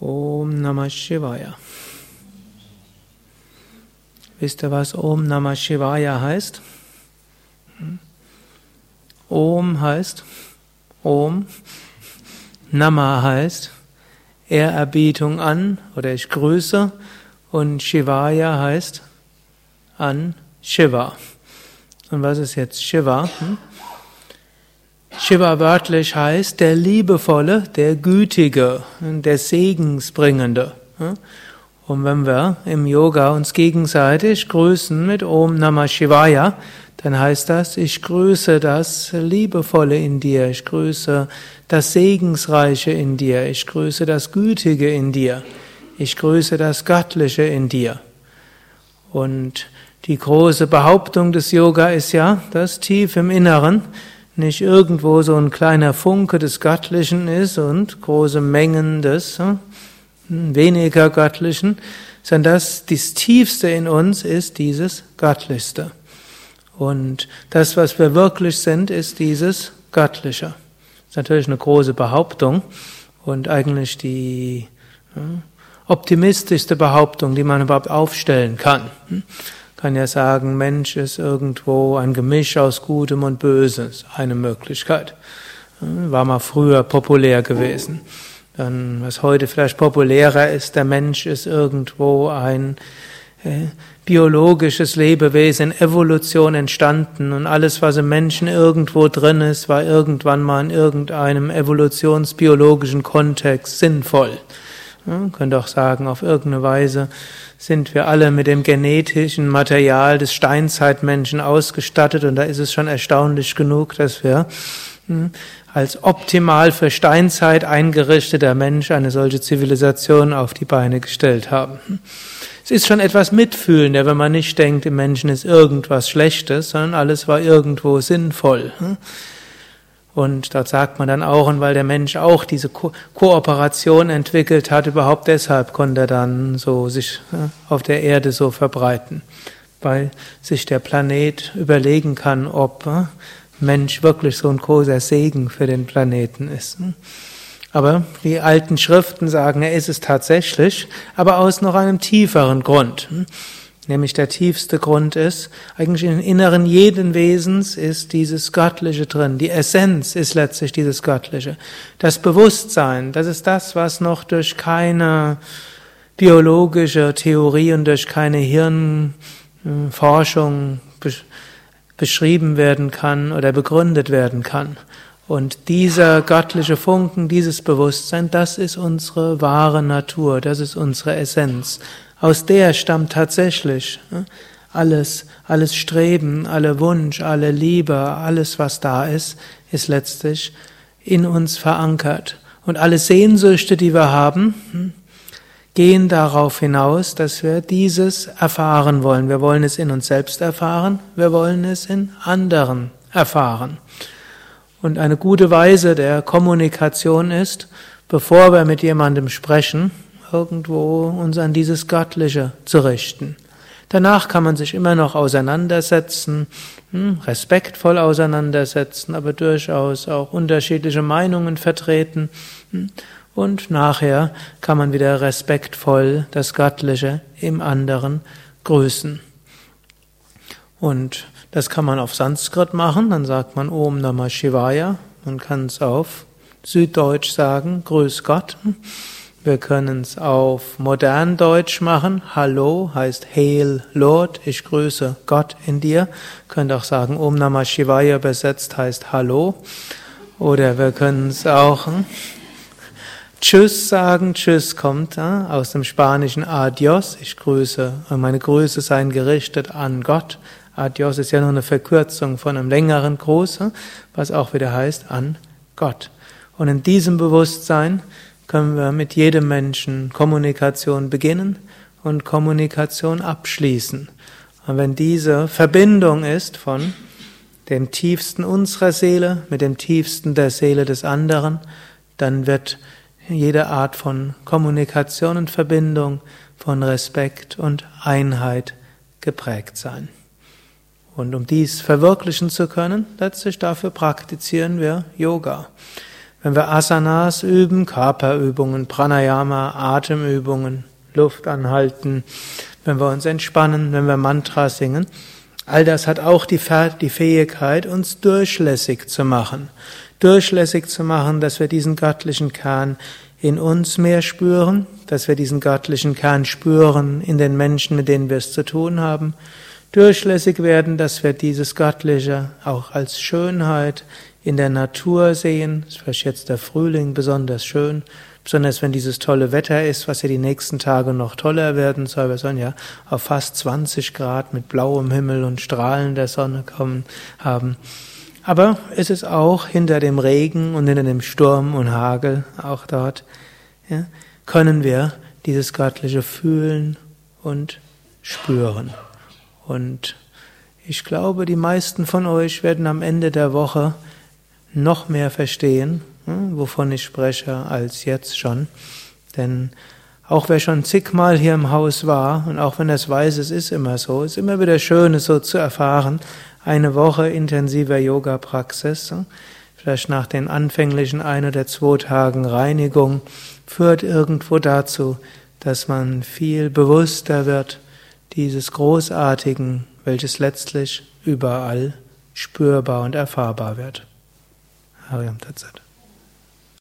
Om Namah Shivaya. Wisst ihr, was Om Namah Shivaya heißt? Hm? Om heißt Om, Nama heißt Ehrerbietung an oder ich grüße und Shivaya heißt an Shiva. Und was ist jetzt Shiva? Hm? Shiva wörtlich heißt der Liebevolle, der Gütige, der Segensbringende. Und wenn wir im Yoga uns gegenseitig grüßen mit Om Namah Shivaya, dann heißt das, ich grüße das Liebevolle in dir, ich grüße das Segensreiche in dir, ich grüße das Gütige in dir, ich grüße das Göttliche in dir. Und die große Behauptung des Yoga ist ja, dass tief im Inneren nicht irgendwo so ein kleiner Funke des Göttlichen ist und große Mengen des hm, weniger Göttlichen, sondern dass das Tiefste in uns ist dieses Göttlichste. Und das, was wir wirklich sind, ist dieses Göttliche. Das ist natürlich eine große Behauptung und eigentlich die hm, optimistischste Behauptung, die man überhaupt aufstellen kann. Hm kann ja sagen, Mensch ist irgendwo ein Gemisch aus Gutem und Bösem, eine Möglichkeit. War mal früher populär gewesen. Dann, was heute vielleicht populärer ist, der Mensch ist irgendwo ein äh, biologisches Lebewesen, Evolution entstanden und alles, was im Menschen irgendwo drin ist, war irgendwann mal in irgendeinem evolutionsbiologischen Kontext sinnvoll. Ja, könnte auch sagen, auf irgendeine Weise sind wir alle mit dem genetischen Material des Steinzeitmenschen ausgestattet und da ist es schon erstaunlich genug, dass wir hm, als optimal für Steinzeit eingerichteter Mensch eine solche Zivilisation auf die Beine gestellt haben. Es ist schon etwas mitfühlender, wenn man nicht denkt, im Menschen ist irgendwas Schlechtes, sondern alles war irgendwo sinnvoll. Und dort sagt man dann auch, und weil der Mensch auch diese Ko Kooperation entwickelt hat, überhaupt deshalb konnte er dann so sich auf der Erde so verbreiten, weil sich der Planet überlegen kann, ob Mensch wirklich so ein großer Segen für den Planeten ist. Aber die alten Schriften sagen, er ist es tatsächlich, aber aus noch einem tieferen Grund. Nämlich der tiefste Grund ist, eigentlich im Inneren jeden Wesens ist dieses Göttliche drin. Die Essenz ist letztlich dieses Göttliche. Das Bewusstsein, das ist das, was noch durch keine biologische Theorie und durch keine Hirnforschung beschrieben werden kann oder begründet werden kann. Und dieser göttliche Funken, dieses Bewusstsein, das ist unsere wahre Natur, das ist unsere Essenz. Aus der stammt tatsächlich ne, alles, alles Streben, alle Wunsch, alle Liebe, alles, was da ist, ist letztlich in uns verankert. Und alle Sehnsüchte, die wir haben, hm, gehen darauf hinaus, dass wir dieses erfahren wollen. Wir wollen es in uns selbst erfahren, wir wollen es in anderen erfahren. Und eine gute Weise der Kommunikation ist, bevor wir mit jemandem sprechen, irgendwo uns an dieses Göttliche zu richten. Danach kann man sich immer noch auseinandersetzen, hm, respektvoll auseinandersetzen, aber durchaus auch unterschiedliche Meinungen vertreten. Hm, und nachher kann man wieder respektvoll das Göttliche im anderen grüßen. Und das kann man auf Sanskrit machen, dann sagt man Om Namah Shivaya. Man kann es auf Süddeutsch sagen, Grüß Gott. Wir können es auf modern Deutsch machen. Hallo heißt Hail Lord, ich grüße Gott in dir. Könnt auch sagen, Om Namah Shivaya übersetzt heißt Hallo. Oder wir können es auch hm, Tschüss sagen. Tschüss kommt äh, aus dem spanischen Adios. Ich grüße, meine Grüße seien gerichtet an Gott. Adios ist ja nur eine Verkürzung von einem längeren Gruß, hm, was auch wieder heißt an Gott. Und in diesem Bewusstsein können wir mit jedem Menschen Kommunikation beginnen und Kommunikation abschließen. Und wenn diese Verbindung ist von dem tiefsten unserer Seele mit dem tiefsten der Seele des anderen, dann wird jede Art von Kommunikation und Verbindung von Respekt und Einheit geprägt sein. Und um dies verwirklichen zu können, letztlich dafür praktizieren wir Yoga. Wenn wir Asanas üben, Körperübungen, Pranayama, Atemübungen, Luft anhalten, wenn wir uns entspannen, wenn wir Mantra singen, all das hat auch die, Fähigkeit, uns durchlässig zu machen. Durchlässig zu machen, dass wir diesen göttlichen Kern in uns mehr spüren, dass wir diesen göttlichen Kern spüren in den Menschen, mit denen wir es zu tun haben. Durchlässig werden, dass wir dieses Göttliche auch als Schönheit in der Natur sehen. ist vielleicht jetzt der Frühling besonders schön, besonders wenn dieses tolle Wetter ist, was ja die nächsten Tage noch toller werden soll. Wir sollen ja auf fast 20 Grad mit blauem Himmel und Strahlen der Sonne kommen haben. Aber es ist auch hinter dem Regen und hinter dem Sturm und Hagel, auch dort, ja, können wir dieses Göttliche fühlen und spüren. Und ich glaube, die meisten von euch werden am Ende der Woche noch mehr verstehen, hm, wovon ich spreche, als jetzt schon. Denn auch wer schon zigmal hier im Haus war, und auch wenn es weiß, es ist immer so, es ist immer wieder schön, es so zu erfahren, eine Woche intensiver Yoga-Praxis, hm, vielleicht nach den anfänglichen ein oder zwei Tagen Reinigung, führt irgendwo dazu, dass man viel bewusster wird dieses Großartigen, welches letztlich überall spürbar und erfahrbar wird. Hariam Tatsat.